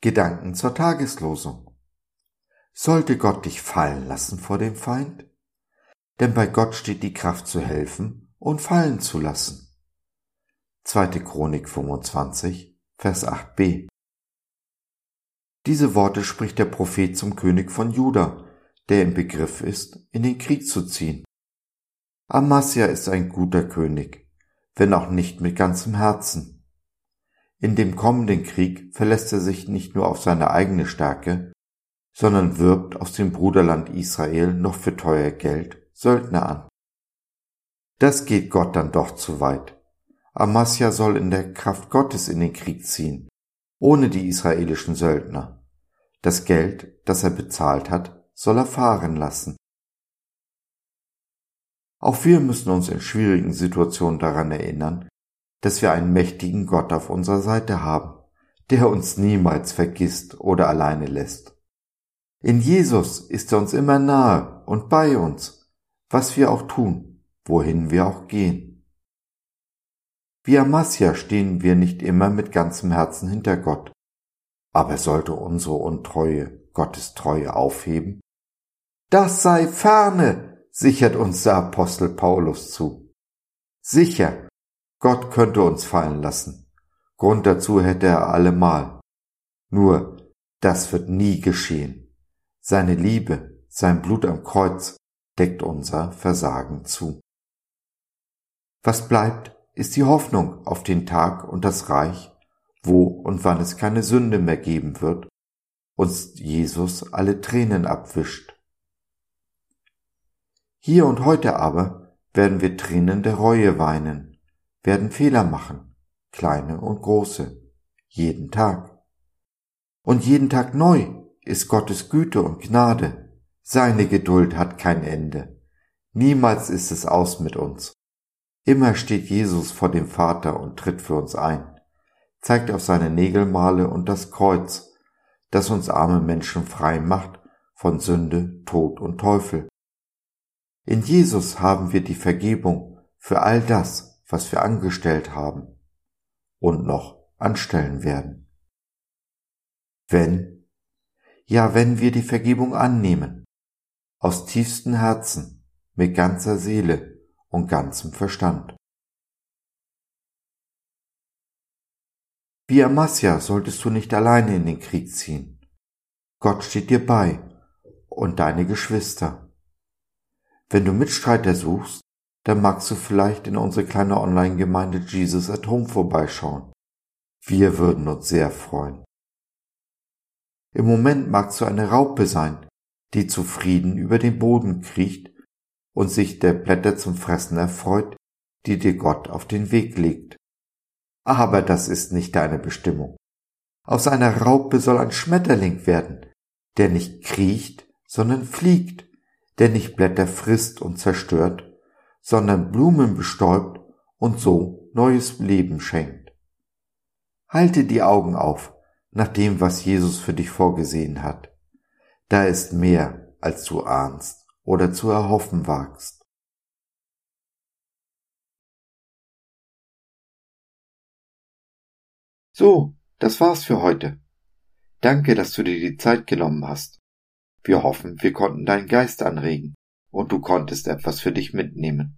Gedanken zur Tageslosung. Sollte Gott dich fallen lassen vor dem Feind? Denn bei Gott steht die Kraft zu helfen und fallen zu lassen. 2. Chronik 25, Vers 8b. Diese Worte spricht der Prophet zum König von Juda, der im Begriff ist, in den Krieg zu ziehen. Amasia ist ein guter König, wenn auch nicht mit ganzem Herzen. In dem kommenden Krieg verlässt er sich nicht nur auf seine eigene Stärke, sondern wirbt aus dem Bruderland Israel noch für teuer Geld Söldner an. Das geht Gott dann doch zu weit. Amasja soll in der Kraft Gottes in den Krieg ziehen, ohne die israelischen Söldner. Das Geld, das er bezahlt hat, soll er fahren lassen. Auch wir müssen uns in schwierigen Situationen daran erinnern, dass wir einen mächtigen Gott auf unserer Seite haben, der uns niemals vergisst oder alleine lässt. In Jesus ist er uns immer nahe und bei uns, was wir auch tun, wohin wir auch gehen. Wie Amasia stehen wir nicht immer mit ganzem Herzen hinter Gott, aber sollte unsere Untreue Gottes Treue aufheben? Das sei ferne, sichert uns der Apostel Paulus zu. Sicher, Gott könnte uns fallen lassen. Grund dazu hätte er allemal. Nur, das wird nie geschehen. Seine Liebe, sein Blut am Kreuz deckt unser Versagen zu. Was bleibt, ist die Hoffnung auf den Tag und das Reich, wo und wann es keine Sünde mehr geben wird, uns Jesus alle Tränen abwischt. Hier und heute aber werden wir Tränen der Reue weinen, werden Fehler machen, kleine und große, jeden Tag. Und jeden Tag neu ist Gottes Güte und Gnade. Seine Geduld hat kein Ende. Niemals ist es aus mit uns. Immer steht Jesus vor dem Vater und tritt für uns ein, zeigt auf seine Nägelmale und das Kreuz, das uns arme Menschen frei macht von Sünde, Tod und Teufel. In Jesus haben wir die Vergebung für all das, was wir angestellt haben und noch anstellen werden. Wenn, ja, wenn wir die Vergebung annehmen, aus tiefstem Herzen, mit ganzer Seele und ganzem Verstand. Wie Amasja solltest du nicht alleine in den Krieg ziehen. Gott steht dir bei und deine Geschwister. Wenn du Mitstreiter suchst, dann magst du vielleicht in unsere kleine Online-Gemeinde Jesus at Home vorbeischauen. Wir würden uns sehr freuen. Im Moment magst du eine Raupe sein, die zufrieden über den Boden kriecht und sich der Blätter zum Fressen erfreut, die dir Gott auf den Weg legt. Aber das ist nicht deine Bestimmung. Aus einer Raupe soll ein Schmetterling werden, der nicht kriecht, sondern fliegt, der nicht Blätter frisst und zerstört, sondern Blumen bestäubt und so neues Leben schenkt. Halte die Augen auf nach dem, was Jesus für dich vorgesehen hat. Da ist mehr, als du ahnst oder zu erhoffen wagst. So, das war's für heute. Danke, dass du dir die Zeit genommen hast. Wir hoffen, wir konnten deinen Geist anregen und du konntest etwas für dich mitnehmen.